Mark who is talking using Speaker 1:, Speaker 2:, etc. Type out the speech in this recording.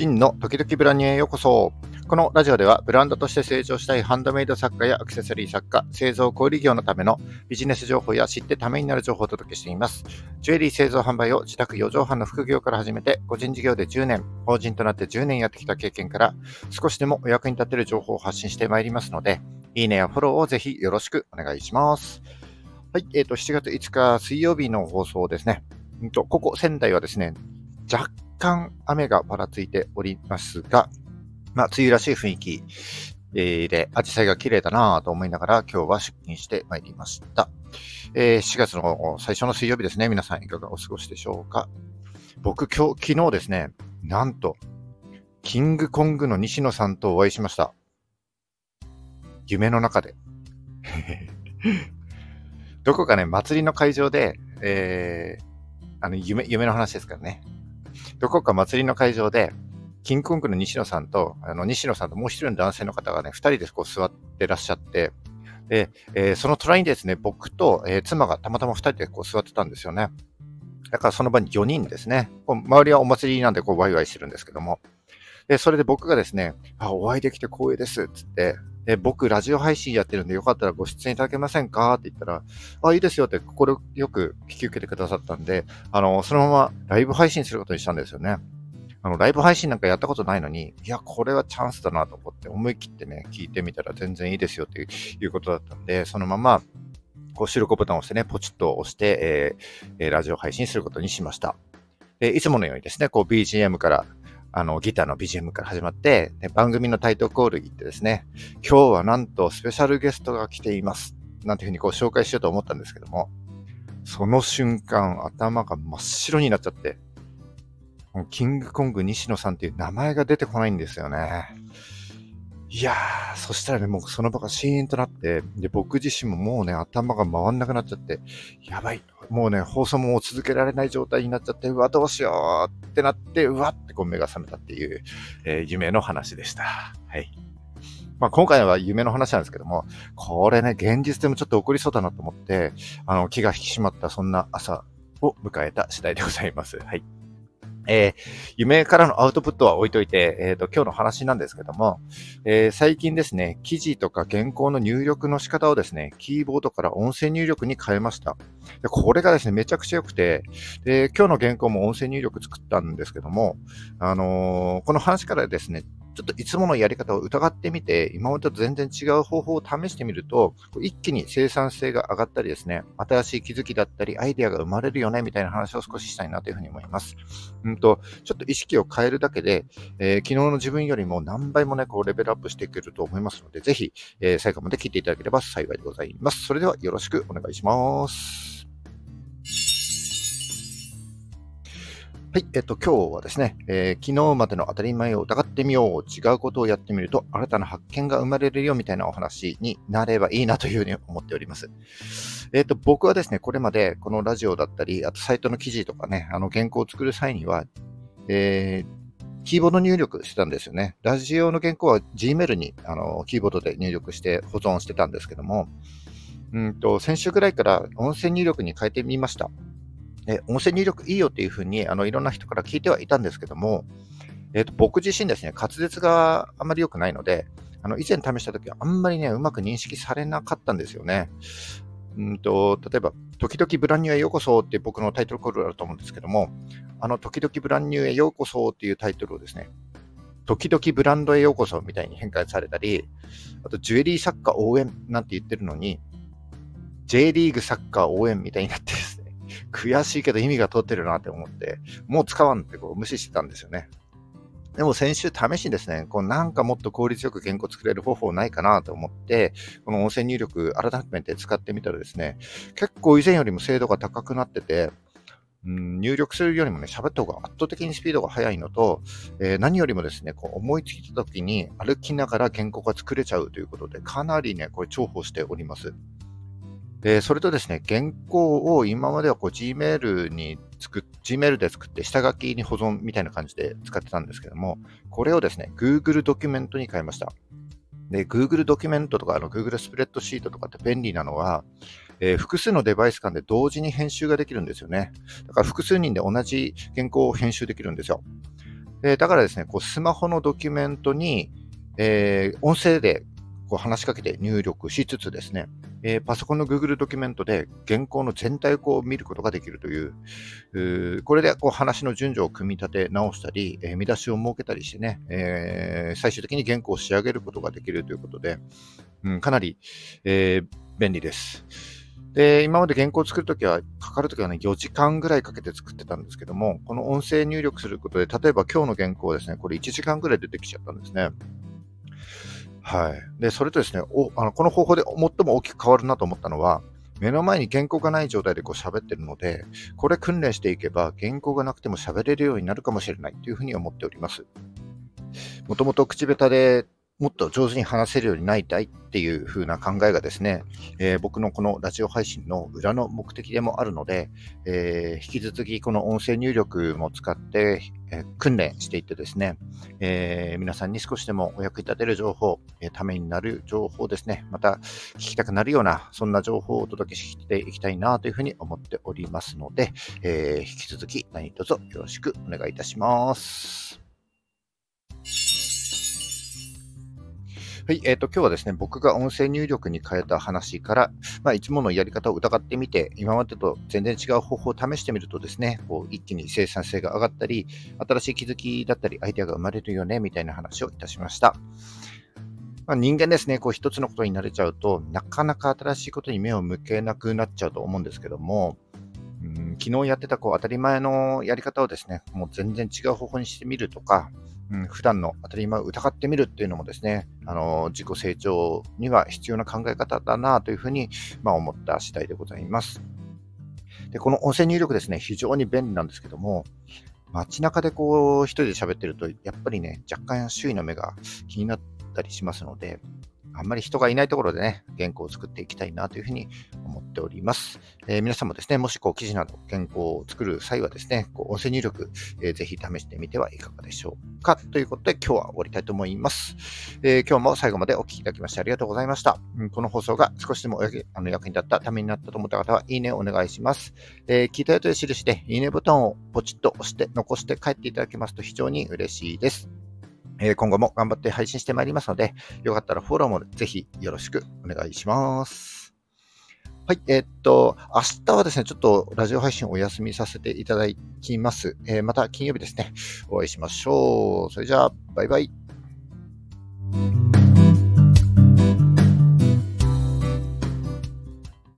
Speaker 1: 真の時々ブランニュへようこそ。このラジオではブランドとして成長したいハンドメイド作家やアクセサリー作家、製造小売業のためのビジネス情報や知ってためになる情報をお届けしています。ジュエリー製造販売を自宅4畳半の副業から始めて、個人事業で10年、法人となって10年やってきた経験から少しでもお役に立てる情報を発信してまいりますので、いいねやフォローをぜひよろしくお願いします。はい、えっ、ー、と、7月5日水曜日の放送ですね。ここ仙台はですね、若干雨がぱらついておりますが、まあ、梅雨らしい雰囲気で、アジサイが綺麗だなぁと思いながら今日は出勤してまいりました。えー、4月の最初の水曜日ですね。皆さんいかがお過ごしでしょうか？僕今日、昨日ですね、なんと、キングコングの西野さんとお会いしました。夢の中で。どこかね、祭りの会場で、えー、あの、夢、夢の話ですからね。どこか祭りの会場で、キングコングの西野さんと、あの、西野さんともう一人の男性の方がね、二人でこう座ってらっしゃって、で、えー、その隣にですね、僕と、えー、妻がたまたま二人でこう座ってたんですよね。だからその場に4人ですね。こう周りはお祭りなんでこうワイワイしてるんですけども。で、それで僕がですね、あ、お会いできて光栄です、つって、で、僕、ラジオ配信やってるんで、よかったらご出演いただけませんか？って言ったら、あ、いいですよって、心よく引き受けてくださったんで、あの、そのままライブ配信することにしたんですよね。あの、ライブ配信なんかやったことないのに、いや、これはチャンスだなと思って、思い切ってね、聞いてみたら全然いいですよっていうことだったんで、そのまま、こう、収録ボタンを押してね、ポチッと押して、えー、ラジオ配信することにしました。で、いつものようにですね、こう、BGM からあの、ギターの BGM から始まって、番組のタイトルコール行ってですね、今日はなんとスペシャルゲストが来ています。なんていうふうにこう紹介しようと思ったんですけども、その瞬間頭が真っ白になっちゃって、キングコング西野さんっていう名前が出てこないんですよね。いやー、そしたらね、もうその場がシーンとなって、で、僕自身ももうね、頭が回んなくなっちゃって、やばい、もうね、放送も続けられない状態になっちゃって、うわ、どうしようってなって、うわってこう目が覚めたっていう、えー、夢の話でした。はい。まあ、今回は夢の話なんですけども、これね、現実でもちょっと起こりそうだなと思って、あの、気が引き締まったそんな朝を迎えた次第でございます。はい。えー、夢からのアウトプットは置いといて、えっ、ー、と、今日の話なんですけども、えー、最近ですね、記事とか原稿の入力の仕方をですね、キーボードから音声入力に変えました。でこれがですね、めちゃくちゃ良くて、で、今日の原稿も音声入力作ったんですけども、あのこの話からですね、ちょっといつものやり方を疑ってみて、今までと全然違う方法を試してみると、一気に生産性が上がったりですね、新しい気づきだったり、アイデアが生まれるよね、みたいな話を少ししたいなというふうに思います。うんと、ちょっと意識を変えるだけで、えー、昨日の自分よりも何倍もね、こうレベルアップしていけると思いますので、ぜひ、えー、最後まで聞いていただければ幸いでございます。それではよろしくお願いします。はい。えっと、今日はですね、えー、昨日までの当たり前を疑ってみよう。違うことをやってみると、新たな発見が生まれるよみたいなお話になればいいなというふうに思っております。えっと、僕はですね、これまでこのラジオだったり、あとサイトの記事とかね、あの原稿を作る際には、えー、キーボード入力してたんですよね。ラジオの原稿は Gmail にあのキーボードで入力して保存してたんですけども、うんと、先週ぐらいから音声入力に変えてみました。え音声入力いいよっていうふうにあのいろんな人から聞いてはいたんですけども、えーと、僕自身ですね、滑舌があまり良くないので、あの以前試したときはあんまりね、うまく認識されなかったんですよね。うんと例えば、時々ブランニューへようこそって僕のタイトルコールあると思うんですけども、あの時々ブランニューへようこそっていうタイトルをですね、時々ブランドへようこそみたいに変換されたり、あとジュエリーサッカー応援なんて言ってるのに、J リーグサッカー応援みたいになってですね、悔しいけど意味が通ってるなって思って、もう使わんってこう無視してたんですよね。でも先週試しにですね、こうなんかもっと効率よく原稿作れる方法ないかなと思って、この音声入力改めて使ってみたらですね、結構以前よりも精度が高くなってて、うん、入力するよりもね、喋った方が圧倒的にスピードが速いのと、えー、何よりもですね、こう思いついた時に歩きながら原稿が作れちゃうということで、かなりね、これ重宝しております。で、それとですね、原稿を今まではこう Gmail に作っ、Gmail で作って下書きに保存みたいな感じで使ってたんですけども、これをですね、Google ドキュメントに変えました。で、Google ドキュメントとかあの Google スプレッドシートとかって便利なのは、えー、複数のデバイス間で同時に編集ができるんですよね。だから複数人で同じ原稿を編集できるんですよ。え、だからですね、こうスマホのドキュメントに、えー、音声でこう話しかけて入力しつつですね、えー、パソコンの Google ドキュメントで原稿の全体を見ることができるという、うこれでこう話の順序を組み立て直したり、えー、見出しを設けたりしてね、えー、最終的に原稿を仕上げることができるということで、うん、かなり、え便利です。で、今まで原稿を作るときは、かかるときはね、4時間ぐらいかけて作ってたんですけども、この音声入力することで、例えば今日の原稿ですね、これ1時間ぐらい出てきちゃったんですね。はい。で、それとですね、おあのこの方法で最も大きく変わるなと思ったのは、目の前に原稿がない状態でこう喋ってるので、これ訓練していけば原稿がなくても喋れるようになるかもしれないというふうに思っております。もともと口下手でもっと上手に話せるようになりたいっていう風な考えがですね、えー、僕のこのラジオ配信の裏の目的でもあるので、えー、引き続きこの音声入力も使って、えー、訓練していってですね、え皆さんに少しでもお役に立てる情報、えためになる情報ですね、また聞きたくなるような、そんな情報をお届けしていきたいなというふうに思っておりますので、え引き続き何卒よろしくお願いいたします。はい、えっ、ー、と、今日はですね、僕が音声入力に変えた話から、まあ、いつものやり方を疑ってみて、今までと全然違う方法を試してみるとですね、こう一気に生産性が上がったり、新しい気づきだったり、アイデアが生まれるよね、みたいな話をいたしました。まあ、人間ですね、こう一つのことに慣れちゃうと、なかなか新しいことに目を向けなくなっちゃうと思うんですけども、うん昨日やってたこう当たり前のやり方をですね、もう全然違う方法にしてみるとか、普段の当たり前を疑ってみるっていうのもですね、あの自己成長には必要な考え方だなというふうに、まあ、思った次第でございます。で、この音声入力ですね、非常に便利なんですけども、街中でこう、一人で喋ってると、やっぱりね、若干周囲の目が気になったりしますので、あんまり人がいないところでね、原稿を作っていきたいなというふうに思っております。えー、皆さんもですね、もしこう記事など原稿を作る際はですね、こう音声入力、えー、ぜひ試してみてはいかがでしょうか。ということで今日は終わりたいと思います。えー、今日も最後までお聴きいただきましてありがとうございました。うん、この放送が少しでもあの役に立ったためになったと思った方は、いいねお願いします。え聞いたよという印で、いいねボタンをポチッと押して残して帰っていただけますと非常に嬉しいです。え今後も頑張って配信してまいりますので、よかったらフォローもぜひよろしくお願いします。はい、えー、っと、明日はですね、ちょっとラジオ配信お休みさせていただきます。えー、また金曜日ですね、お会いしましょう。それじゃあ、バイバイ。